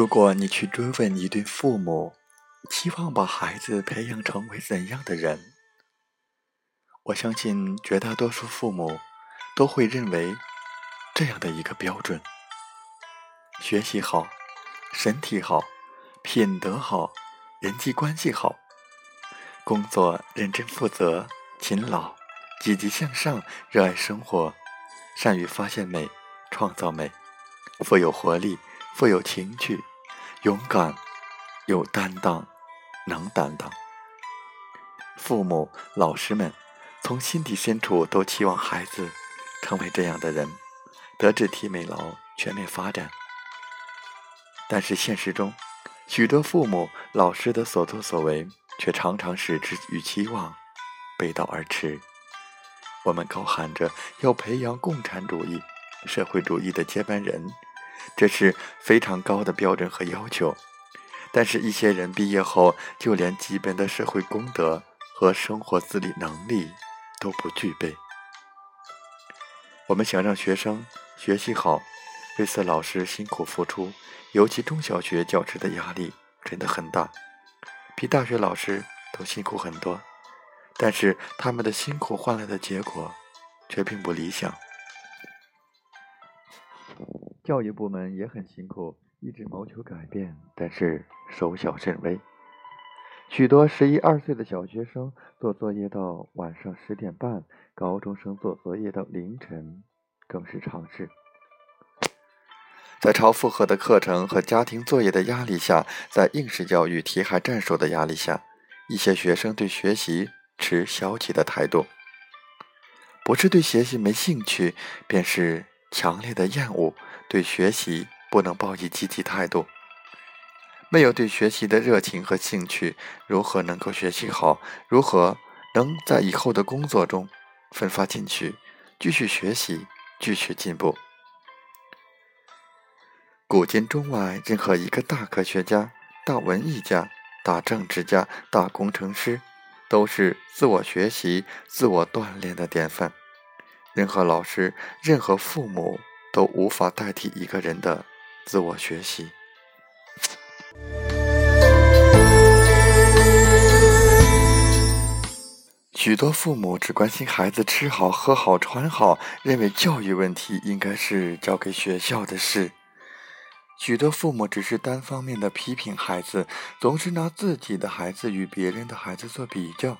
如果你去追问一对父母，期望把孩子培养成为怎样的人，我相信绝大多数父母都会认为这样的一个标准：学习好，身体好，品德好，人际关系好，工作认真负责、勤劳、积极向上、热爱生活，善于发现美、创造美，富有活力。富有情趣，勇敢，有担当，能担当。父母、老师们从心底深处都期望孩子成为这样的人，德智体美劳全面发展。但是现实中，许多父母、老师的所作所为却常常使之与期望背道而驰。我们高喊着要培养共产主义、社会主义的接班人。这是非常高的标准和要求，但是，一些人毕业后就连基本的社会公德和生活自理能力都不具备。我们想让学生学习好，为此老师辛苦付出，尤其中小学教师的压力真的很大，比大学老师都辛苦很多。但是，他们的辛苦换来的结果却并不理想。教育部门也很辛苦，一直谋求改变，但是收效甚微。许多十一二岁的小学生做作业到晚上十点半，高中生做作业到凌晨，更是常事。在超负荷的课程和家庭作业的压力下，在应试教育题海战术的压力下，一些学生对学习持消极的态度，不是对学习没兴趣，便是强烈的厌恶。对学习不能抱以积极态度，没有对学习的热情和兴趣，如何能够学习好？如何能在以后的工作中奋发进取，继续学习，继续进步？古今中外，任何一个大科学家、大文艺家、大政治家、大工程师，都是自我学习、自我锻炼的典范。任何老师，任何父母。都无法代替一个人的自我学习。许多父母只关心孩子吃好、喝好、穿好，认为教育问题应该是交给学校的事。许多父母只是单方面的批评孩子，总是拿自己的孩子与别人的孩子做比较。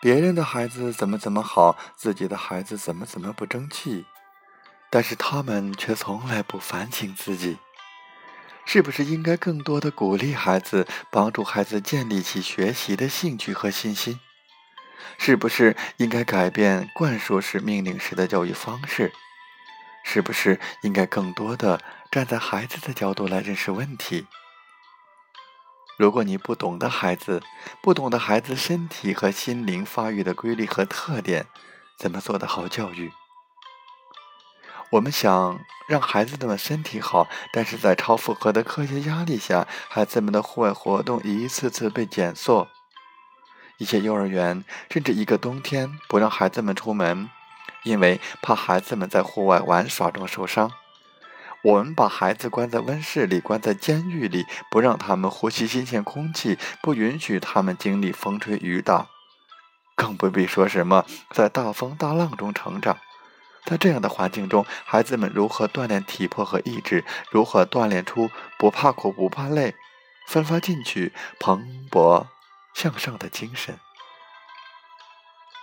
别人的孩子怎么怎么好，自己的孩子怎么怎么不争气。但是他们却从来不反省自己，是不是应该更多的鼓励孩子，帮助孩子建立起学习的兴趣和信心？是不是应该改变灌输式、命令式的教育方式？是不是应该更多的站在孩子的角度来认识问题？如果你不懂得孩子，不懂得孩子身体和心灵发育的规律和特点，怎么做得好教育？我们想让孩子们身体好，但是在超负荷的科学压力下，孩子们的户外活动一次次被减缩。一些幼儿园甚至一个冬天不让孩子们出门，因为怕孩子们在户外玩耍中受伤。我们把孩子关在温室里，关在监狱里，不让他们呼吸新鲜空气，不允许他们经历风吹雨打，更不必说什么在大风大浪中成长。在这样的环境中，孩子们如何锻炼体魄和意志？如何锻炼出不怕苦、不怕累、奋发进取、蓬勃向上的精神？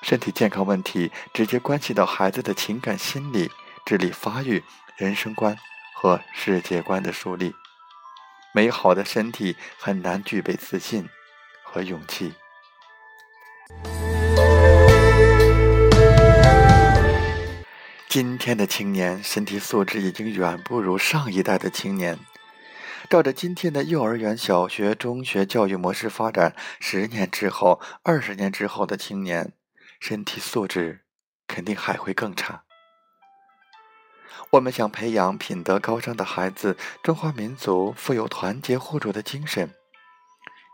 身体健康问题直接关系到孩子的情感、心理、智力发育、人生观和世界观的树立。美好的身体很难具备自信和勇气。今天的青年身体素质已经远不如上一代的青年。照着今天的幼儿园、小学、中学教育模式发展，十年之后、二十年之后的青年，身体素质肯定还会更差。我们想培养品德高尚的孩子，中华民族富有团结互助的精神，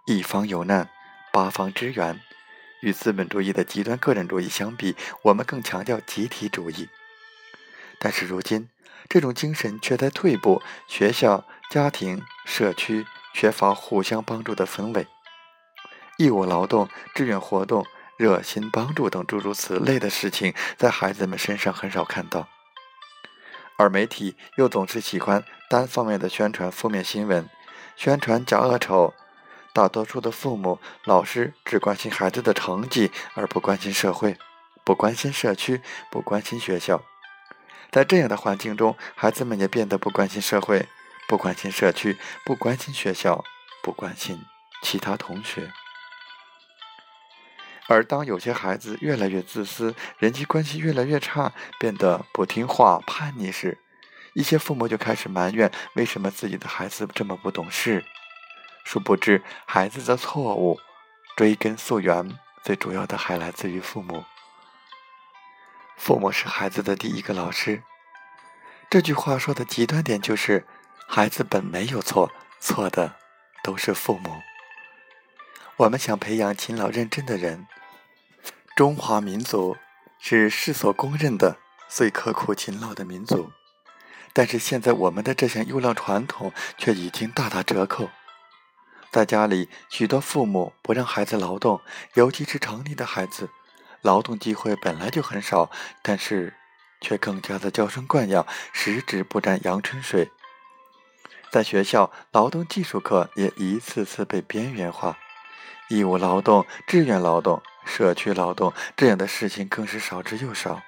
一方有难，八方支援。与资本主义的极端个人主义相比，我们更强调集体主义。但是如今，这种精神却在退步，学校。家庭、社区缺乏互相帮助的氛围，义务劳动、志愿活动、热心帮助等诸如此类的事情，在孩子们身上很少看到。而媒体又总是喜欢单方面的宣传负面新闻，宣传假恶丑。大多数的父母、老师只关心孩子的成绩，而不关心社会，不关心社区，不关心学校。在这样的环境中，孩子们也变得不关心社会。不关心社区，不关心学校，不关心其他同学。而当有些孩子越来越自私，人际关系越来越差，变得不听话、叛逆时，一些父母就开始埋怨：为什么自己的孩子这么不懂事？殊不知，孩子的错误追根溯源，最主要的还来自于父母。父母是孩子的第一个老师。这句话说的极端点就是。孩子本没有错，错的都是父母。我们想培养勤劳认真的人。中华民族是世所公认的最刻苦勤劳的民族，但是现在我们的这项优良传统却已经大打折扣。在家里，许多父母不让孩子劳动，尤其是城里的孩子，劳动机会本来就很少，但是却更加的娇生惯养，十指不沾阳春水。在学校，劳动技术课也一次次被边缘化，义务劳动、志愿劳动、社区劳动这样的事情更是少之又少。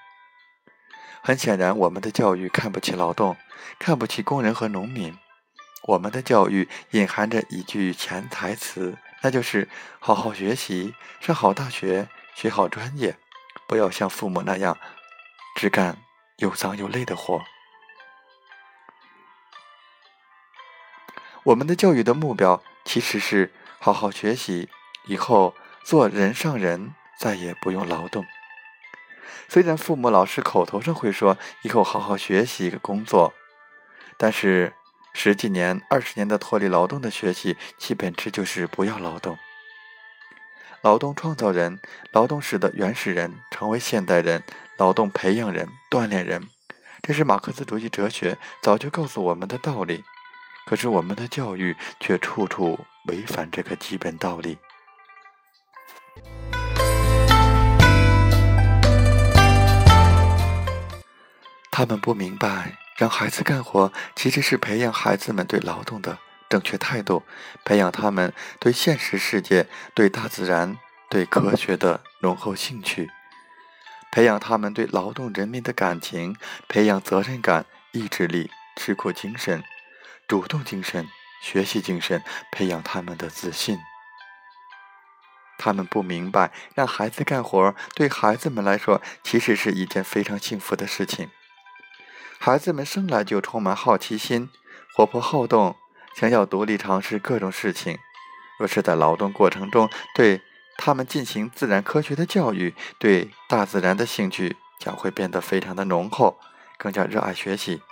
很显然，我们的教育看不起劳动，看不起工人和农民。我们的教育隐含着一句潜台词，那就是好好学习，上好大学，学好专业，不要像父母那样只干又脏又累的活。我们的教育的目标其实是好好学习，以后做人上人，再也不用劳动。虽然父母、老师口头上会说以后好好学习、工作，但是十几年、二十年的脱离劳动的学习，其本质就是不要劳动。劳动创造人，劳动使得原始人成为现代人，劳动培养人、锻炼人，这是马克思主义哲学早就告诉我们的道理。可是我们的教育却处处违反这个基本道理。他们不明白，让孩子干活其实是培养孩子们对劳动的正确态度，培养他们对现实世界、对大自然、对科学的浓厚兴趣，培养他们对劳动人民的感情，培养责任感、意志力、吃苦精神。主动精神、学习精神，培养他们的自信。他们不明白，让孩子干活对孩子们来说其实是一件非常幸福的事情。孩子们生来就充满好奇心，活泼好动，想要独立尝试各种事情。若是在劳动过程中对他们进行自然科学的教育，对大自然的兴趣将会变得非常的浓厚，更加热爱学习。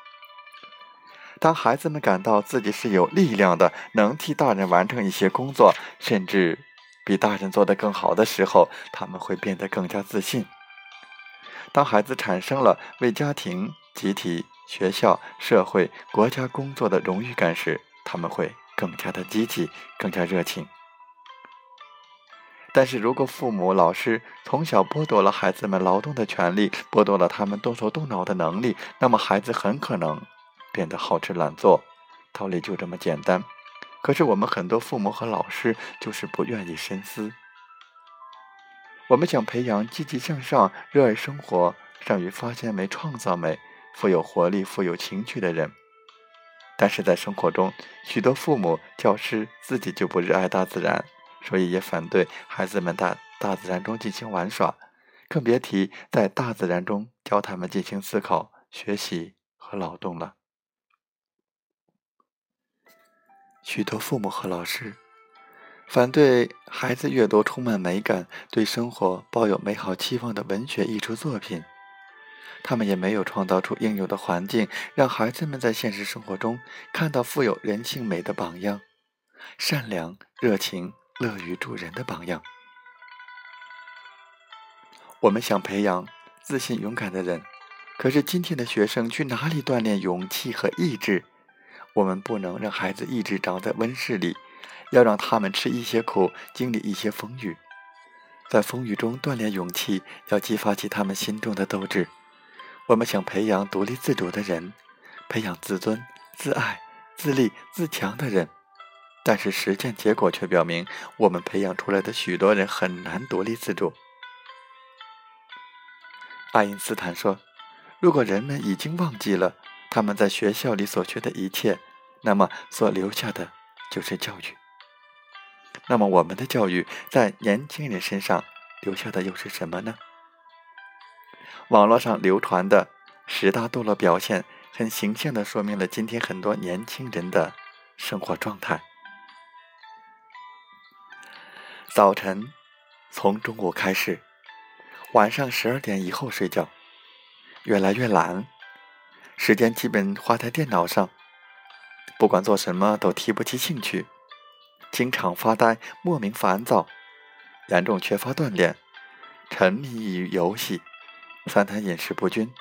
当孩子们感到自己是有力量的，能替大人完成一些工作，甚至比大人做得更好的时候，他们会变得更加自信。当孩子产生了为家庭、集体、学校、社会、国家工作的荣誉感时，他们会更加的积极，更加热情。但是如果父母、老师从小剥夺了孩子们劳动的权利，剥夺了他们动手动脑的能力，那么孩子很可能。变得好吃懒做，道理就这么简单。可是我们很多父母和老师就是不愿意深思。我们想培养积极向上、热爱生活、善于发现美、创造美、富有活力、富有情趣的人。但是在生活中，许多父母、教师自己就不热爱大自然，所以也反对孩子们在大自然中进行玩耍，更别提在大自然中教他们进行思考、学习和劳动了。许多父母和老师反对孩子阅读充满美感、对生活抱有美好期望的文学艺术作品。他们也没有创造出应有的环境，让孩子们在现实生活中看到富有人性美的榜样，善良、热情、乐于助人的榜样。我们想培养自信、勇敢的人，可是今天的学生去哪里锻炼勇气和意志？我们不能让孩子一直长在温室里，要让他们吃一些苦，经历一些风雨，在风雨中锻炼勇气，要激发起他们心中的斗志。我们想培养独立自主的人，培养自尊、自爱、自立、自强的人，但是实践结果却表明，我们培养出来的许多人很难独立自主。爱因斯坦说：“如果人们已经忘记了他们在学校里所学的一切，那么所留下的就是教育。那么我们的教育在年轻人身上留下的又是什么呢？”网络上流传的十大堕落表现，很形象地说明了今天很多年轻人的生活状态。早晨从中午开始，晚上十二点以后睡觉，越来越懒，时间基本花在电脑上，不管做什么都提不起兴趣，经常发呆，莫名烦躁，严重缺乏锻炼，沉迷于游戏。三餐饮食不均，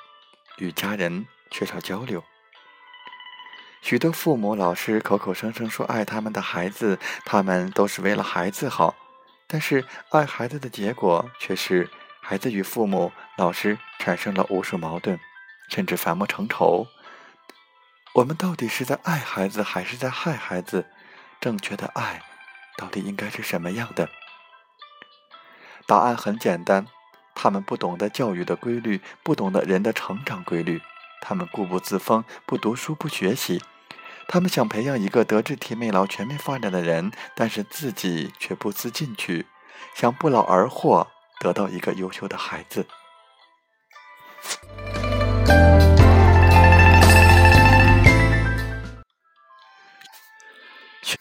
与家人缺少交流。许多父母、老师口口声声说爱他们的孩子，他们都是为了孩子好，但是爱孩子的结果却是孩子与父母、老师产生了无数矛盾，甚至反目成仇。我们到底是在爱孩子，还是在害孩子？正确的爱到底应该是什么样的？答案很简单。他们不懂得教育的规律，不懂得人的成长规律。他们固步自封，不读书，不学习。他们想培养一个德智体美劳全面发展的人，但是自己却不思进取，想不劳而获，得到一个优秀的孩子。许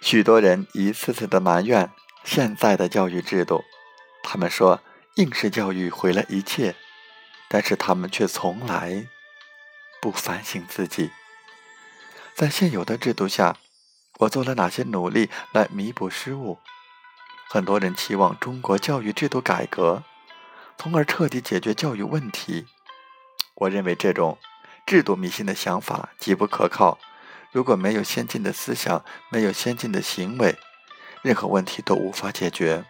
许多人一次次的埋怨现在的教育制度，他们说。应试教育毁了一切，但是他们却从来不反省自己。在现有的制度下，我做了哪些努力来弥补失误？很多人期望中国教育制度改革，从而彻底解决教育问题。我认为这种制度迷信的想法极不可靠。如果没有先进的思想，没有先进的行为，任何问题都无法解决。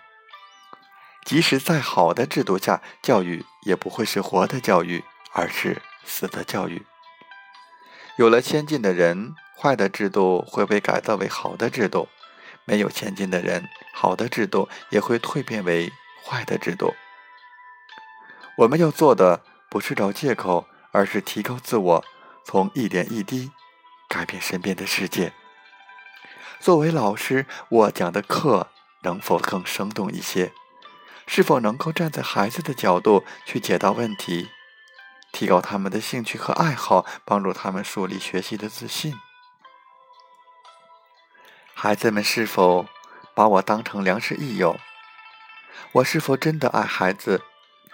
即使在好的制度下，教育也不会是活的教育，而是死的教育。有了先进的人，坏的制度会被改造为好的制度；没有先进的人，好的制度也会蜕变为坏的制度。我们要做的不是找借口，而是提高自我，从一点一滴改变身边的世界。作为老师，我讲的课能否更生动一些？是否能够站在孩子的角度去解答问题，提高他们的兴趣和爱好，帮助他们树立学习的自信？孩子们是否把我当成良师益友？我是否真的爱孩子，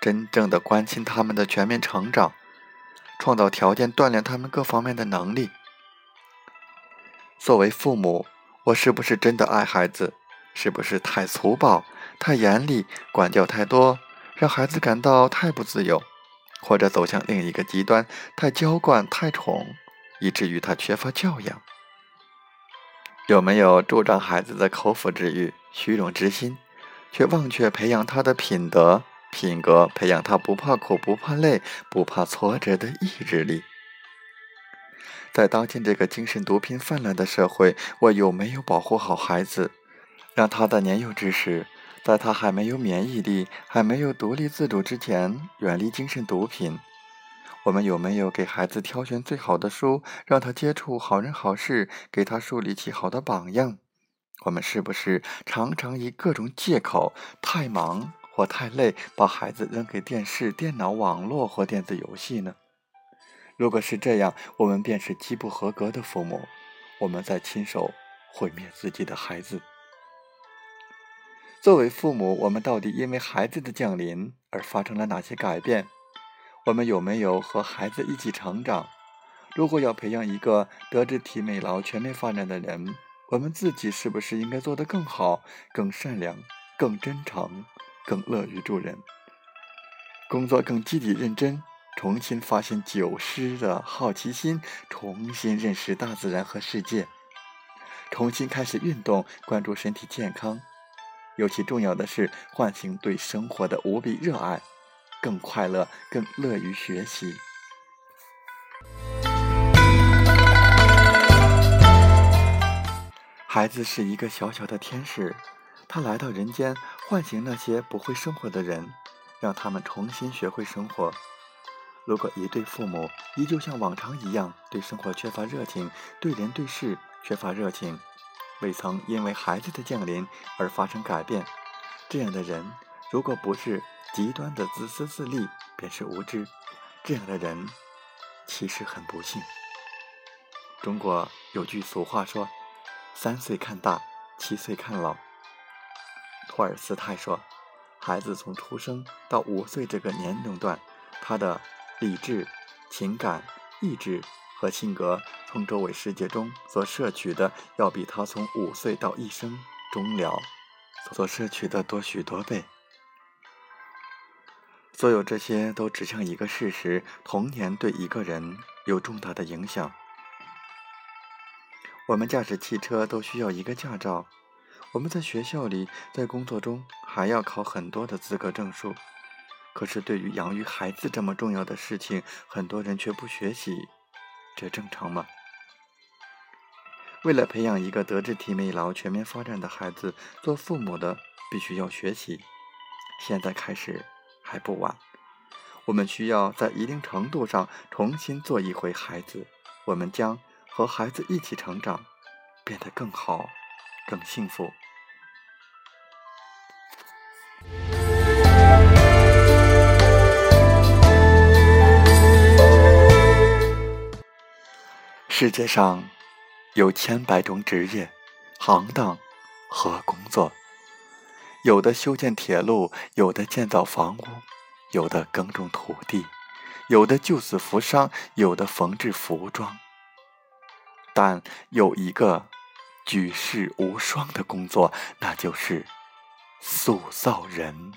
真正的关心他们的全面成长，创造条件锻炼他们各方面的能力？作为父母，我是不是真的爱孩子？是不是太粗暴？太严厉，管教太多，让孩子感到太不自由，或者走向另一个极端，太娇惯、太宠，以至于他缺乏教养。有没有助长孩子的口腹之欲、虚荣之心，却忘却培养他的品德、品格，培养他不怕苦、不怕累、不怕挫折的意志力？在当今这个精神毒品泛滥的社会，我有没有保护好孩子，让他在年幼之时？在他还没有免疫力、还没有独立自主之前，远离精神毒品。我们有没有给孩子挑选最好的书，让他接触好人好事，给他树立起好的榜样？我们是不是常常以各种借口，太忙或太累，把孩子扔给电视、电脑、网络或电子游戏呢？如果是这样，我们便是极不合格的父母，我们在亲手毁灭自己的孩子。作为父母，我们到底因为孩子的降临而发生了哪些改变？我们有没有和孩子一起成长？如果要培养一个德智体美劳全面发展的人，我们自己是不是应该做得更好、更善良、更真诚、更乐于助人，工作更积极认真，重新发现久失的好奇心，重新认识大自然和世界，重新开始运动，关注身体健康。尤其重要的是，唤醒对生活的无比热爱，更快乐，更乐于学习。孩子是一个小小的天使，他来到人间，唤醒那些不会生活的人，让他们重新学会生活。如果一对父母依旧像往常一样，对生活缺乏热情，对人对事缺乏热情，未曾因为孩子的降临而发生改变，这样的人，如果不是极端的自私自利，便是无知。这样的人，其实很不幸。中国有句俗话说：“三岁看大，七岁看老。”托尔斯泰说：“孩子从出生到五岁这个年龄段，他的理智、情感、意志。”和性格从周围世界中所摄取的，要比他从五岁到一生终了所摄取的多许多倍。所有这些都指向一个事实：童年对一个人有重大的影响。我们驾驶汽车都需要一个驾照，我们在学校里、在工作中还要考很多的资格证书。可是，对于养育孩子这么重要的事情，很多人却不学习。这正常吗？为了培养一个德智体美劳全面发展的孩子，做父母的必须要学习。现在开始还不晚。我们需要在一定程度上重新做一回孩子。我们将和孩子一起成长，变得更好、更幸福。世界上有千百种职业、行当和工作，有的修建铁路，有的建造房屋，有的耕种土地，有的救死扶伤，有的缝制服装。但有一个举世无双的工作，那就是塑造人。